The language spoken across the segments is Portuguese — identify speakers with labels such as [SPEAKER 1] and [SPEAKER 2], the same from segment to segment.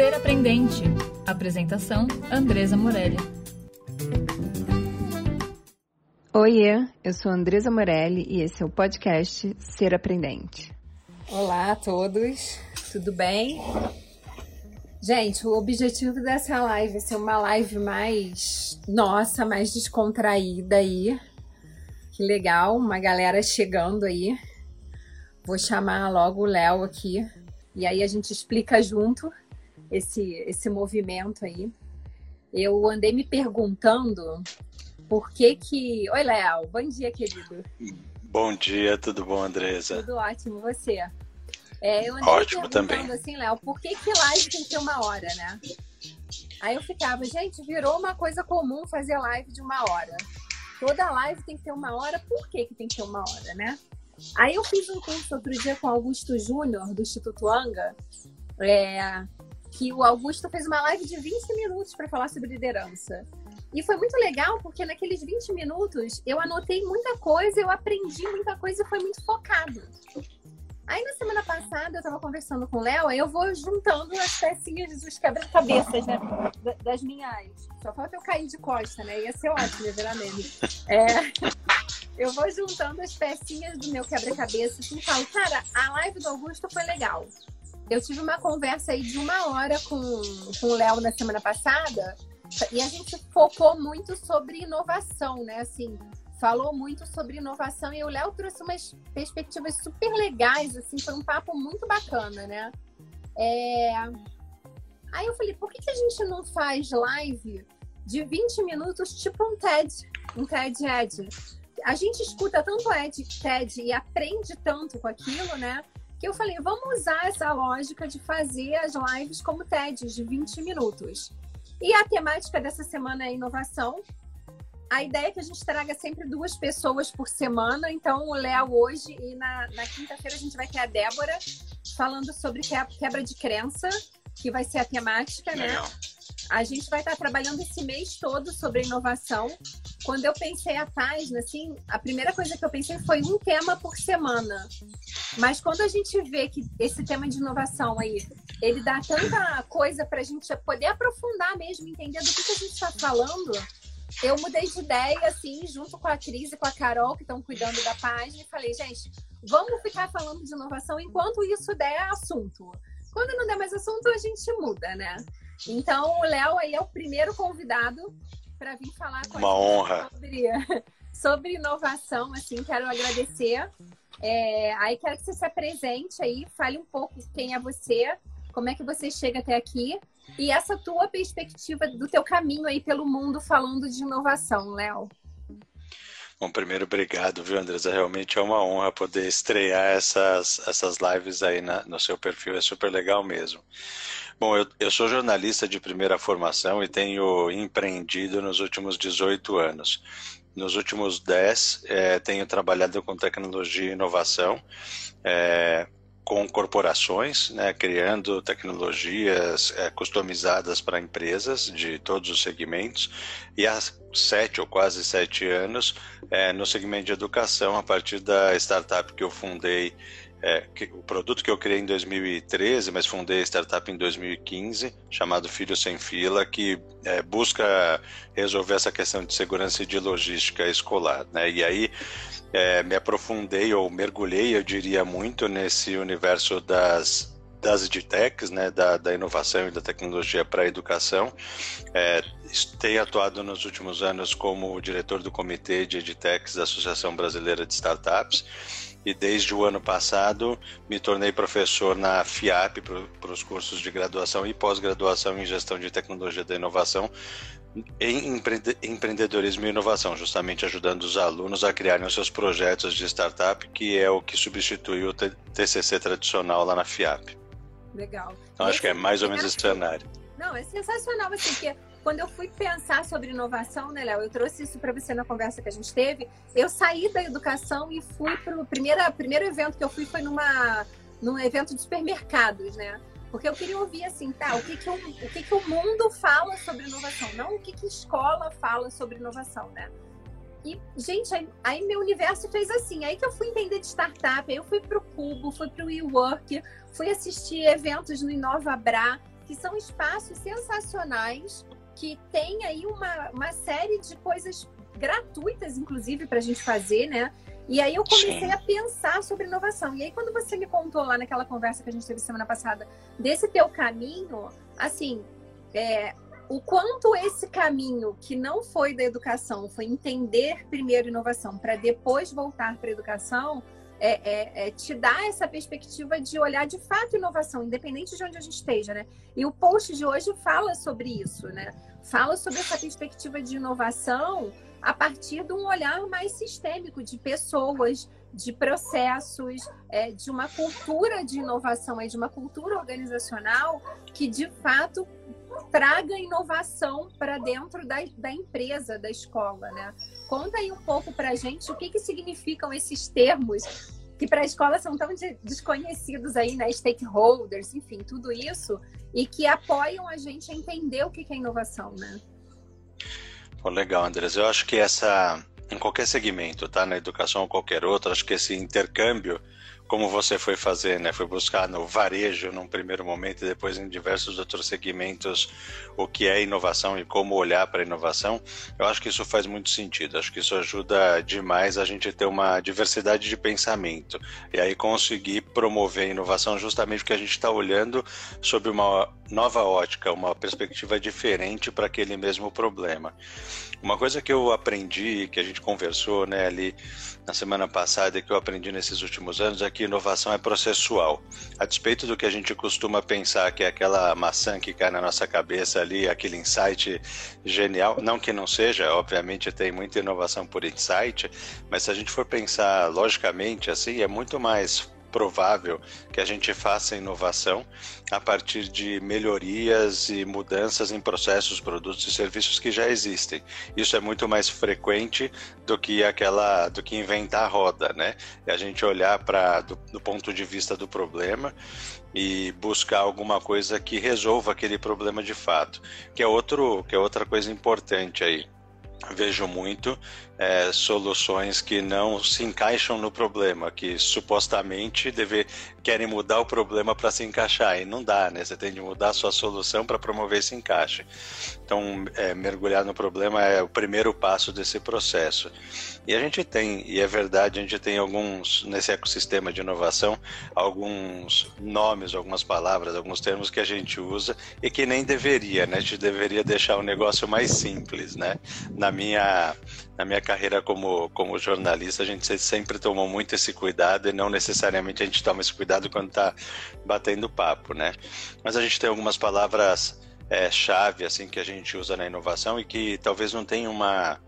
[SPEAKER 1] Ser Aprendente. Apresentação: Andresa Morelli.
[SPEAKER 2] Oiê, eu sou Andresa Morelli e esse é o podcast Ser Aprendente.
[SPEAKER 3] Olá a todos, tudo bem? Gente, o objetivo dessa live é ser uma live mais nossa, mais descontraída aí. Que legal, uma galera chegando aí. Vou chamar logo o Léo aqui e aí a gente explica junto esse, esse movimento aí. Eu andei me perguntando por que que... Oi, Léo. Bom dia, querido.
[SPEAKER 4] Bom dia, tudo bom, Andresa?
[SPEAKER 3] Tudo ótimo, você? É, eu andei
[SPEAKER 4] Ótimo também.
[SPEAKER 3] assim, Léo, por que que live tem que ter uma hora, né? Aí eu ficava, gente, virou uma coisa comum fazer live de uma hora. Toda live tem que ter uma hora, por que que tem que ter uma hora, né? Aí eu fiz um curso outro dia com o Augusto Júnior, do Instituto Anga, é, que o Augusto fez uma live de 20 minutos para falar sobre liderança. E foi muito legal, porque naqueles 20 minutos eu anotei muita coisa, eu aprendi muita coisa e foi muito focado. Aí na semana passada eu tava conversando com o Léo, aí eu vou juntando as pecinhas dos quebra-cabeças, né? da- Das minhas. Só falta eu cair de costa, né? Ia ser ótimo, ia virar meme. É, eu vou juntando as pecinhas do meu quebra-cabeça assim, e falo, cara, a live do Augusto foi legal. Eu tive uma conversa aí de uma hora com, com o Léo na semana passada e a gente focou muito sobre inovação, né? Assim, falou muito sobre inovação e o Léo trouxe umas perspectivas super legais, assim, foi um papo muito bacana, né? É... Aí eu falei, por que, que a gente não faz live de 20 minutos, tipo um TED, um TED Ed? A gente escuta tanto Ed, TED e aprende tanto com aquilo, né? Que eu falei, vamos usar essa lógica de fazer as lives como TEDs de 20 minutos. E a temática dessa semana é inovação. A ideia é que a gente traga sempre duas pessoas por semana. Então, o Léo hoje e na, na quinta-feira a gente vai ter a Débora falando sobre que- quebra de crença, que vai ser a temática, né? A gente vai estar trabalhando esse mês todo sobre inovação. Quando eu pensei a página, assim, a primeira coisa que eu pensei foi um tema por semana. Mas quando a gente vê que esse tema de inovação aí, ele dá tanta coisa para a gente poder aprofundar mesmo, entender do que, que a gente está falando, eu mudei de ideia, assim, junto com a Cris e com a Carol, que estão cuidando da página, e falei, gente, vamos ficar falando de inovação enquanto isso der assunto. Quando não der mais assunto, a gente muda, né? Então, o Léo aí é o primeiro convidado para vir falar com a
[SPEAKER 4] Uma
[SPEAKER 3] gente
[SPEAKER 4] honra.
[SPEAKER 3] sobre, sobre inovação, assim, quero agradecer. É, aí quero que você se apresente aí, fale um pouco quem é você, como é que você chega até aqui e essa tua perspectiva do teu caminho aí pelo mundo falando de inovação, Léo.
[SPEAKER 4] Bom, primeiro, obrigado, viu, Andresa? Realmente é uma honra poder estrear essas, essas lives aí na- no seu perfil, é super legal mesmo. Bom, eu, eu sou jornalista de primeira formação e tenho empreendido nos últimos 18 anos. Nos últimos 10, eh, tenho trabalhado com tecnologia e inovação, eh, com corporações, né, criando tecnologias eh, customizadas para empresas de todos os segmentos, e há sete ou quase sete anos é, no segmento de educação, a partir da startup que eu fundei, é, que- o produto que eu criei em 2013, mas fundei a startup em 2015, chamado Filho Sem Fila, que é, busca resolver essa questão de segurança e de logística escolar. Né? E aí é, me aprofundei ou mergulhei, eu diria, muito nesse universo das das edtechs, né, da, da inovação e da tecnologia para a educação. É, tenho atuado nos últimos anos como diretor do Comitê de Edtechs da Associação Brasileira de Startups e desde o ano passado me tornei professor na FIAP para os cursos de graduação e pós-graduação em Gestão de Tecnologia da Inovação em empreende- empreendedorismo e inovação, justamente ajudando os alunos a criarem os seus projetos de startup, que é o que substitui o TCC tradicional lá na FIAP.
[SPEAKER 3] Legal.
[SPEAKER 4] Então, acho que é mais ou menos
[SPEAKER 3] Esse-
[SPEAKER 4] cenário.
[SPEAKER 3] Não, é sensacional, assim, porque quando eu fui pensar sobre inovação, né, Léo? Eu trouxe isso para você na conversa que a gente teve. Eu saí da educação e fui para o primeiro, primeiro evento que eu fui foi numa, num evento de supermercados, né? Porque eu queria ouvir assim, tá, o que que, o, o, que que o mundo fala sobre inovação, não o que que escola fala sobre inovação, né? E, gente, aí, aí meu universo fez assim. Aí que eu fui entender de startup, aí eu fui pro Cubo, fui pro WeWork, fui assistir eventos no InovaBra, que são espaços sensacionais que tem aí uma, uma série de coisas gratuitas, inclusive, para a gente fazer, né? E aí eu comecei Sim. a pensar sobre inovação. E aí, quando você me contou lá naquela conversa que a gente teve semana passada desse teu caminho, assim, é, o quanto esse caminho que não foi da educação, foi entender primeiro inovação para depois voltar para a educação, é, é, é, te dá essa perspectiva de olhar de fato inovação, independente de onde a gente esteja, né? E o post de hoje fala sobre isso, né? Fala sobre essa perspectiva de inovação a partir de um olhar mais sistêmico de pessoas, de processos, é, de uma cultura de inovação, de uma cultura organizacional que de fato traga inovação para dentro da, da empresa, da escola, né? Conta aí um pouco para a gente o que, que significam esses termos que para a escola são tão de, desconhecidos aí, né? Stakeholders, enfim, tudo isso, e que apoiam a gente a entender o que, que é inovação, né?
[SPEAKER 4] Pô, legal, Andres. Eu acho que essa, em qualquer segmento, tá? Na educação ou qualquer outro, acho que esse intercâmbio como você foi fazer, né? Foi buscar no varejo num primeiro momento e depois em diversos outros segmentos o que é inovação e como olhar para a inovação. Eu acho que isso faz muito sentido. Acho que isso ajuda demais a gente ter uma diversidade de pensamento e aí conseguir promover a inovação justamente porque a gente está olhando sob uma nova ótica, uma perspectiva diferente para aquele mesmo problema. Uma coisa que eu aprendi, que a gente conversou, né, ali na semana passada e que eu aprendi nesses últimos anos é que inovação é processual. A despeito do que a gente costuma pensar que é aquela maçã que cai na nossa cabeça ali, aquele insight genial, não que não seja, obviamente tem muita inovação por insight, mas se a gente for pensar logicamente assim, é muito mais provável que a gente faça inovação a partir de melhorias e mudanças em processos, produtos e serviços que já existem. Isso é muito mais frequente do que aquela, do que inventar a roda, né? E a gente olhar para do, do ponto de vista do problema e buscar alguma coisa que resolva aquele problema de fato, que é outro, que é outra coisa importante aí vejo muito é, soluções que não se encaixam no problema, que supostamente deve, querem mudar o problema para se encaixar, e não dá, né? Você tem de mudar a sua solução para promover esse encaixe. Então, é, mergulhar no problema é o primeiro passo desse processo. E a gente tem, e é verdade, a gente tem alguns, nesse ecossistema de inovação, alguns nomes, algumas palavras, alguns termos que a gente usa e que nem deveria, né? A gente deveria deixar o negócio mais simples, né? Na minha, na minha carreira como, como jornalista, a gente sempre tomou muito esse cuidado e não necessariamente a gente toma esse cuidado quando está batendo papo, né? Mas a gente tem algumas palavras é, chave assim que a gente usa na inovação e que talvez não tenha uma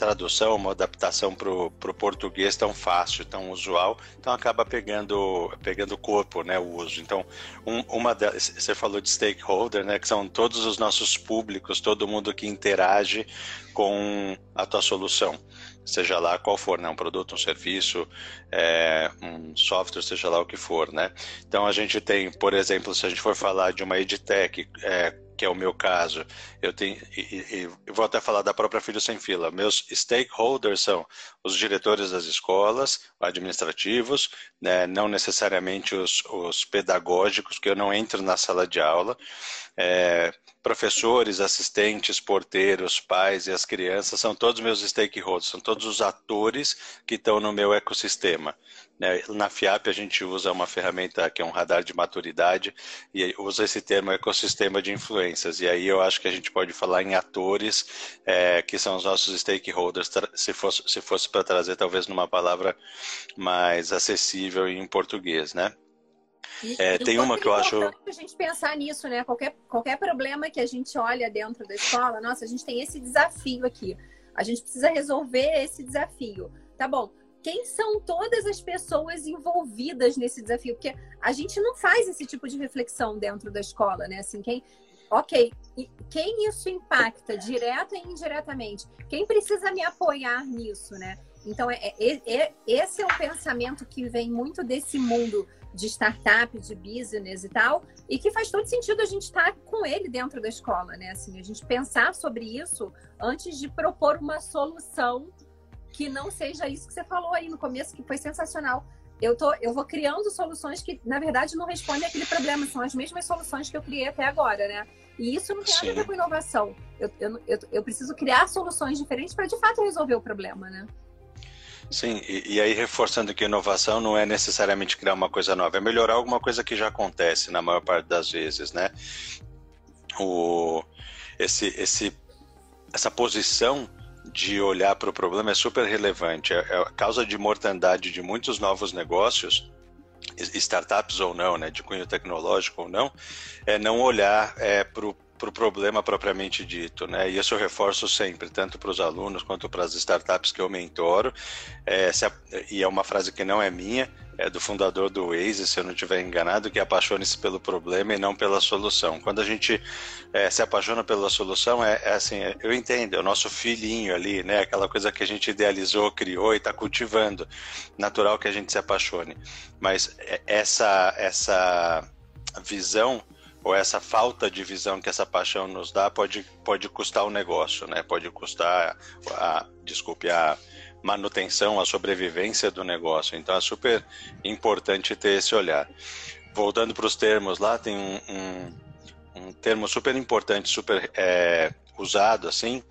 [SPEAKER 4] tradução, uma adaptação para o português tão fácil, tão usual, então acaba pegando pegando corpo, né, o uso. Então, um, uma você falou de stakeholder, né, que são todos os nossos públicos, todo mundo que interage com a tua solução seja lá qual for, né? um produto, um serviço, é, um software, seja lá o que for. Né? Então a gente tem, por exemplo, se a gente for falar de uma edtech, é, que é o meu caso, eu tenho, e, e, vou até falar da própria Filho Sem Fila. Meus stakeholders são os diretores das escolas, administrativos, né, não necessariamente os, os, pedagógicos, que eu não entro na sala de aula, é, professores, assistentes, porteiros, pais e as crianças são todos meus stakeholders, são todos os atores que estão no meu ecossistema. Né? Na FIAP a gente usa uma ferramenta que é um radar de maturidade e usa esse termo ecossistema de influências. E aí eu acho que a gente pode falar em atores é, que são os nossos stakeholders, se fosse, se fosse para trazer talvez numa palavra mais acessível em português, né?
[SPEAKER 3] É, tem uma que eu acho. a gente pensar nisso, né? Qualquer, qualquer problema que a gente olha dentro da escola, nossa, a gente tem esse desafio aqui. A gente precisa resolver esse desafio. Tá bom. Quem são todas as pessoas envolvidas nesse desafio? Porque a gente não faz esse tipo de reflexão dentro da escola, né? Assim, quem, ok, quem isso impacta, direta e indiretamente? Quem precisa me apoiar nisso, né? Então, é, é, é, esse é o pensamento que vem muito desse mundo de startup, de business e tal, e que faz todo sentido a gente estar com ele dentro da escola, né? Assim, a gente pensar sobre isso antes de propor uma solução que não seja isso que você falou aí no começo, que foi sensacional. eu, tô, eu vou criando soluções que, na verdade, não respondem àquele problema. São as mesmas soluções que eu criei até agora, né? E isso não tem nada a ver com inovação. Eu, eu, eu, eu preciso criar soluções diferentes para, de fato, resolver o problema, né?
[SPEAKER 4] Sim, e, e, aí reforçando que inovação não é necessariamente criar uma coisa nova, é melhorar alguma coisa que já acontece na maior parte das vezes, né? O, esse, esse, essa posição de olhar para o problema é super relevante. É, é a causa de mortandade de muitos novos negócios, startups ou não, né, de cunho tecnológico ou não, é não olhar é, para o para o problema propriamente dito, né? E isso eu reforço sempre, tanto para os alunos quanto para as startups que eu mentoro. É, a, e é uma frase que não é minha, é do fundador do Waze, se eu não estiver enganado, que apaixone-se pelo problema e não pela solução. Quando a gente é, se apaixona pela solução, é, é assim, é, eu entendo, é o nosso filhinho ali, né? Aquela coisa que a gente idealizou, criou e está cultivando. Natural que a gente se apaixone. Mas é, essa, essa visão ou essa falta de visão que essa paixão nos dá pode, pode custar o negócio, né? Pode custar a, desculpe, a manutenção, a sobrevivência do negócio. Então é super importante ter esse olhar. Voltando para os termos lá, tem um, um, um, termo super importante, super é, usado assim,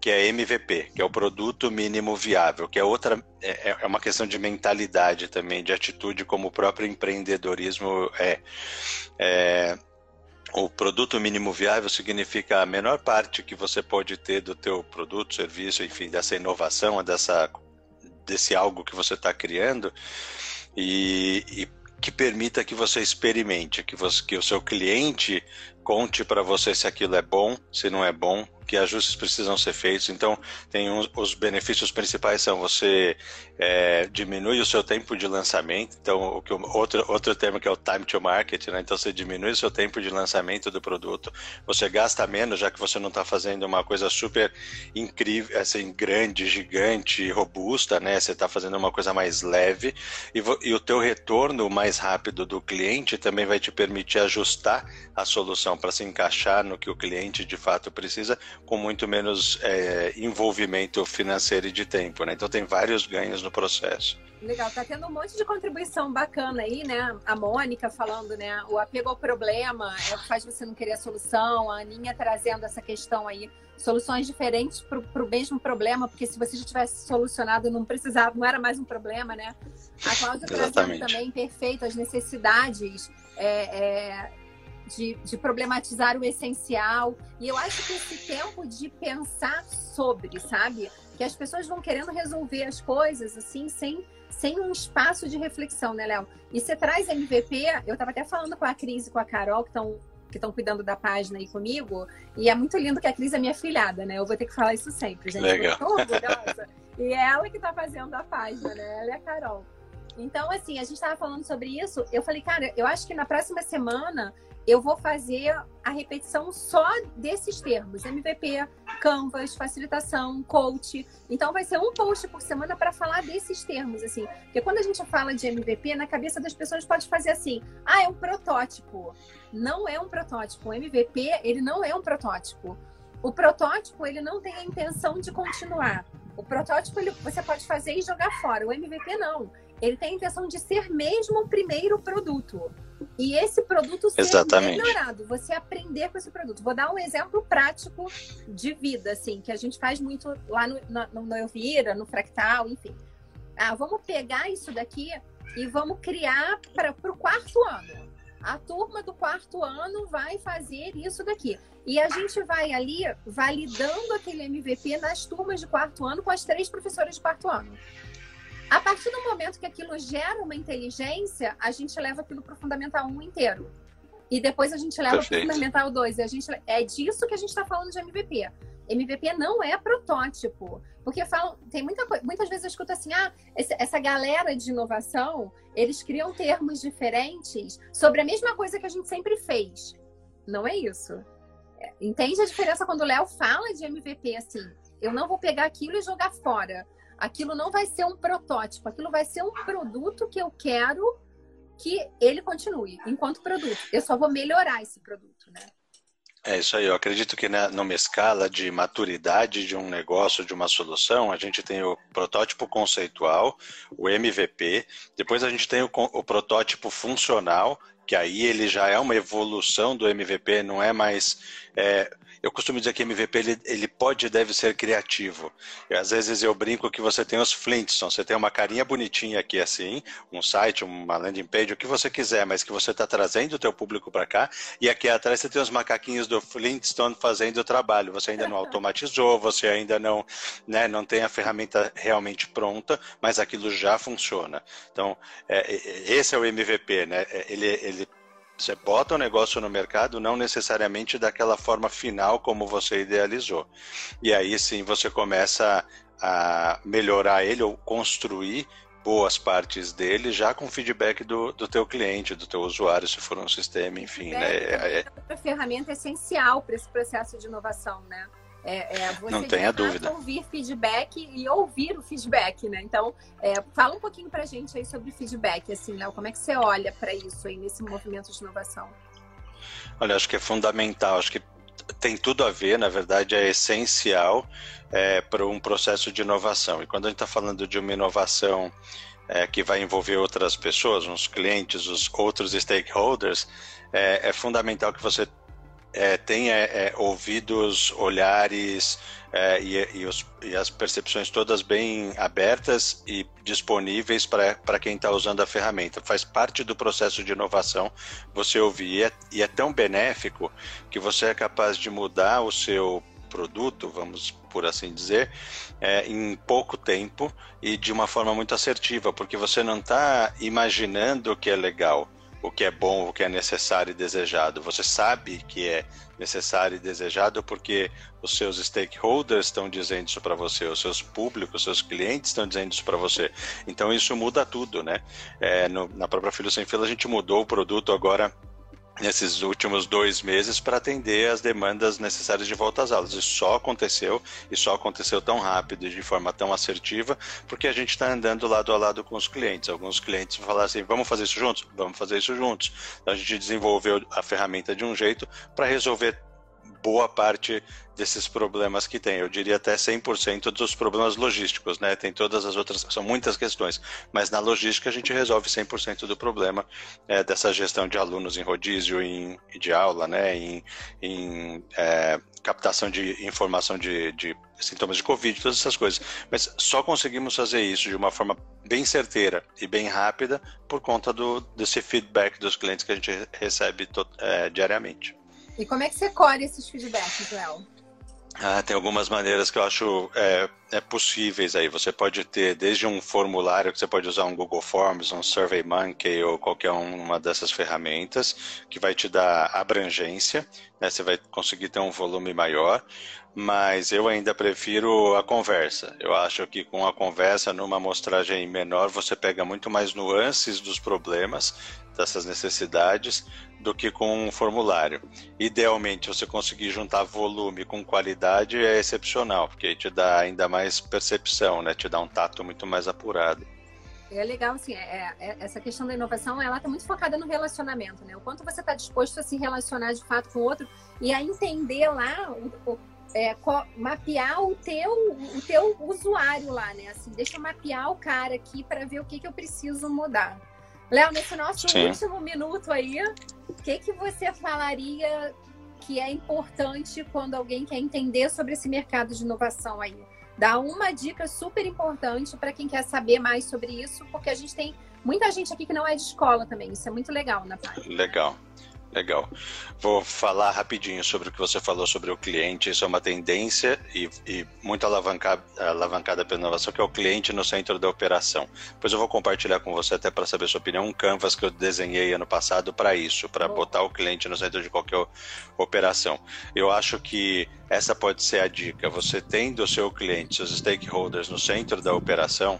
[SPEAKER 4] que é MVP, que é o produto mínimo viável, que é outra é, é uma questão de mentalidade também, de atitude, como o próprio empreendedorismo é. é o produto mínimo viável significa a menor parte que você pode ter do teu produto, serviço, enfim, dessa inovação, dessa, desse algo que você está criando e, e, que permita que você experimente, que, você, que o seu cliente conte para você se aquilo é bom, se não é bom, que ajustes precisam ser feitos. Então, tem uns, os benefícios principais são você é, diminui o seu tempo de lançamento. Então, o que outro outro termo que é o time to market, né? Então, você diminui o seu tempo de lançamento do produto. Você gasta menos, já que você não está fazendo uma coisa super incrível, assim, grande, gigante, robusta, né? Você está fazendo uma coisa mais leve e, e o teu retorno mais rápido do cliente também vai te permitir ajustar a solução para se encaixar no que o cliente de fato precisa, com muito menos é, envolvimento financeiro e de tempo, né? Então tem vários ganhos no processo.
[SPEAKER 3] Legal, tá tendo um monte de contribuição bacana aí, né? A Mônica falando, né? O apego ao problema é o que faz você não querer a solução, a Aninha trazendo essa questão aí, soluções diferentes para o mesmo problema, porque se você já tivesse solucionado, não precisava, não era mais um problema, né? A Cláudia trazendo também perfeito as necessidades é, é, de, de problematizar o essencial. E eu acho que esse tempo de pensar sobre, sabe? Que as pessoas vão querendo resolver as coisas assim, sem, sem um espaço de reflexão, né, Léo? E você traz MVP, eu estava até falando com a Cris e com a Carol, que estão que estão cuidando da página aí comigo, e é muito lindo que a Cris é minha filhada, né? Eu vou ter que falar isso sempre, gente.
[SPEAKER 4] Legal.
[SPEAKER 3] Eu tô orgulhosa. e é ela que está fazendo a página, né? Ela é a Carol. Então, assim, a gente estava falando sobre isso. Eu falei, cara, eu acho que na próxima semana eu vou fazer a repetição só desses termos: MVP, Canvas, facilitação, coach. Então vai ser um post por semana para falar desses termos, assim. Porque quando a gente fala de MVP, na cabeça das pessoas pode fazer assim: ah, é um protótipo. Não é um protótipo. O MVP, ele não é um protótipo. O protótipo, ele não tem a intenção de continuar. O protótipo, ele, você pode fazer e jogar fora. O MVP, não. Ele tem a intenção de ser mesmo o primeiro produto. E esse produto ser
[SPEAKER 4] Exatamente.
[SPEAKER 3] melhorado, você aprender com esse produto. Vou dar um exemplo prático de vida, assim, que a gente faz muito lá no, no, no Elvira, no Fractal, enfim. Ah, vamos pegar isso daqui e vamos criar para o quarto ano. A turma do quarto ano vai fazer isso daqui. E a gente vai ali validando aquele MVP nas turmas de quarto ano com as três professoras de quarto ano. A partir do momento que aquilo gera uma inteligência, a gente leva aquilo para o Fundamental 1 inteiro. E depois a gente leva para o Fundamental 2. E a gente, é disso que a gente está falando de MVP. MVP não é protótipo. Porque falam, tem muita muitas vezes eu escuto assim: ah, essa galera de inovação, eles criam termos diferentes sobre a mesma coisa que a gente sempre fez. Não é isso. É, entende a diferença quando o Léo fala de MVP assim? Eu não vou pegar aquilo e jogar fora aquilo não vai ser um protótipo, aquilo vai ser um produto que eu quero que ele continue enquanto produto. Eu só vou melhorar esse produto, né?
[SPEAKER 4] É isso aí, eu acredito que na, numa escala de maturidade de um negócio, de uma solução, a gente tem o protótipo conceitual, o MVP, depois a gente tem o, o protótipo funcional, que aí ele já é uma evolução do MVP, não é mais é, eu costumo dizer que MVP ele, ele pode e deve ser criativo. Às vezes eu brinco que você tem os Flintstones, você tem uma carinha bonitinha aqui assim, um site, uma landing page, o que você quiser, mas que você está trazendo o teu público para cá, e aqui atrás você tem os macaquinhos do Flintstone fazendo o trabalho. Você ainda não automatizou, você ainda não, né, não tem a ferramenta realmente pronta, mas aquilo já funciona. Então, é, esse é o MVP, né? Ele, ele você bota o negócio no mercado não necessariamente daquela forma final como você idealizou. E aí sim você começa a melhorar ele ou construir boas partes dele já com feedback do, do teu cliente, do teu usuário, se for um sistema, enfim. Né?
[SPEAKER 3] É, é outra ferramenta essencial para esse processo de inovação, né? É, é você
[SPEAKER 4] não tenha dúvida.
[SPEAKER 3] ouvir feedback e ouvir o feedback, né? Então, é, fala um pouquinho para a gente aí sobre feedback, assim, Léo, como é que você olha para isso aí nesse movimento de inovação?
[SPEAKER 4] Olha, acho que é fundamental, acho que tem tudo a ver, na verdade é essencial é, para um processo de inovação. E quando a gente está falando de uma inovação é, que vai envolver outras pessoas, os clientes, os outros stakeholders, é, é fundamental que você é, tem é, é, ouvidos, olhares é, e, e, os, e, as percepções todas bem abertas e disponíveis para quem está usando a ferramenta. Faz parte do processo de inovação você ouvir e é, e é tão benéfico que você é capaz de mudar o seu produto, vamos por assim dizer, é, em pouco tempo e de uma forma muito assertiva, porque você não está imaginando o que é legal o que é bom, o que é necessário e desejado. Você sabe que é necessário e desejado porque os seus stakeholders estão dizendo isso para você, os seus públicos, os seus clientes estão dizendo isso para você. Então isso muda tudo, né? É, no, na própria Filho Sem Fila a gente mudou o produto agora nesses últimos dois meses para atender as demandas necessárias de volta às aulas. Isso só aconteceu e só aconteceu tão rápido e de forma tão assertiva porque a gente está andando lado a lado com os clientes. Alguns clientes vão falar assim: vamos fazer isso juntos? Vamos fazer isso juntos. Então a gente desenvolveu a ferramenta de um jeito para resolver boa parte desses problemas que tem. Eu diria até 100% dos problemas logísticos, né? Tem todas as outras, são muitas questões, mas na logística a gente resolve 100% do problema é, dessa gestão de alunos em rodízio, em, de aula, né? Em, em é, captação de informação de, de sintomas de Covid, todas essas coisas. Mas só conseguimos fazer isso de uma forma bem certeira e bem rápida por conta do, desse feedback dos clientes que a gente recebe é, diariamente.
[SPEAKER 3] E como é que você colhe esses feedbacks, Léo?
[SPEAKER 4] Ah, tem algumas maneiras que eu acho é, é, possíveis aí. Você pode ter desde um formulário que você pode usar um Google Forms, um SurveyMonkey ou qualquer uma dessas ferramentas que vai te dar abrangência, né? Você vai conseguir ter um volume maior, mas eu ainda prefiro a conversa. Eu acho que com a conversa, numa amostragem menor, você pega muito mais nuances dos problemas, dessas necessidades, do que com um formulário. Idealmente, você conseguir juntar volume com qualidade é excepcional, porque te dá ainda mais percepção, né? Te dá um tato muito mais apurado.
[SPEAKER 3] É legal, assim, é, é, essa questão da inovação, ela está muito focada no relacionamento, né? O quanto você está disposto a se relacionar de fato com o outro e a entender lá, o, é, mapear o teu, o teu usuário lá, né? Assim, deixa eu mapear o cara aqui para ver o que, que eu preciso mudar. Léo, nesse nosso Sim. último minuto aí, o que, que você falaria que é importante quando alguém quer entender sobre esse mercado de inovação aí? Dá uma dica super importante para quem quer saber mais sobre isso, porque a gente tem muita gente aqui que não é de escola também. Isso é muito legal na página.
[SPEAKER 4] Legal. Legal. Vou falar rapidinho sobre o que você falou sobre o cliente. Isso é uma tendência e, e muito alavancada, alavancada pela inovação, que é o cliente no centro da operação. Depois eu vou compartilhar com você, até para saber sua opinião, um canvas que eu desenhei ano passado para isso, para botar o cliente no centro de qualquer operação. Eu acho que essa pode ser a dica. Você tendo o seu cliente, seus stakeholders no centro da operação,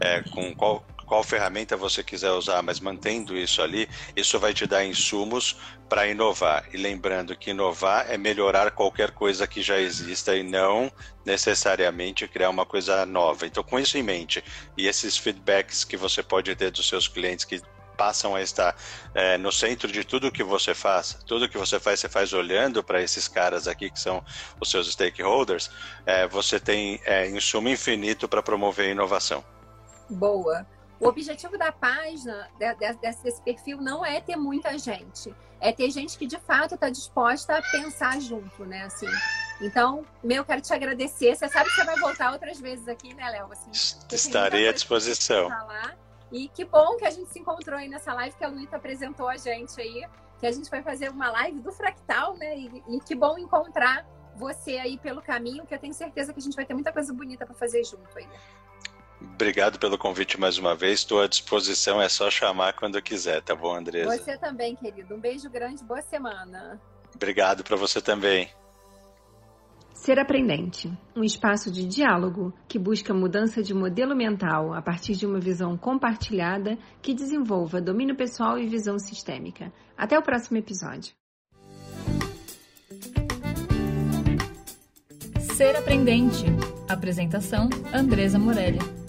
[SPEAKER 4] é, com qual qual ferramenta você quiser usar, mas mantendo isso ali, isso vai te dar insumos para inovar. E lembrando que inovar é melhorar qualquer coisa que já exista e não necessariamente criar uma coisa nova. Então, com isso em mente e esses feedbacks que você pode ter dos seus clientes que passam a estar é, no centro de tudo que você faz. Tudo que você faz, você faz olhando para esses caras aqui que são os seus stakeholders. É, você tem é, insumo infinito para promover a inovação.
[SPEAKER 3] Boa. O objetivo da página, desse, desse perfil, não é ter muita gente. É ter gente que de fato está disposta a pensar junto, né? Assim. Então, meu, quero te agradecer. Você sabe que você vai voltar outras vezes aqui, né, Léo? Assim,
[SPEAKER 4] Estarei à disposição.
[SPEAKER 3] E que bom que a gente se encontrou aí nessa live que a Luíta apresentou a gente aí, que a gente vai fazer uma live do Fractal, né? E, e que bom encontrar você aí pelo caminho, que eu tenho certeza que a gente vai ter muita coisa bonita para fazer junto aí.
[SPEAKER 4] Obrigado pelo convite mais uma vez. Estou à disposição, é só chamar quando quiser, tá bom, Andresa?
[SPEAKER 3] Você também, querido. Um beijo grande, boa semana.
[SPEAKER 4] Obrigado para você também.
[SPEAKER 2] Ser Aprendente, um espaço de diálogo que busca mudança de modelo mental a partir de uma visão compartilhada que desenvolva domínio pessoal e visão sistêmica. Até o próximo episódio.
[SPEAKER 1] Ser Aprendente. Apresentação: Andresa Morelli.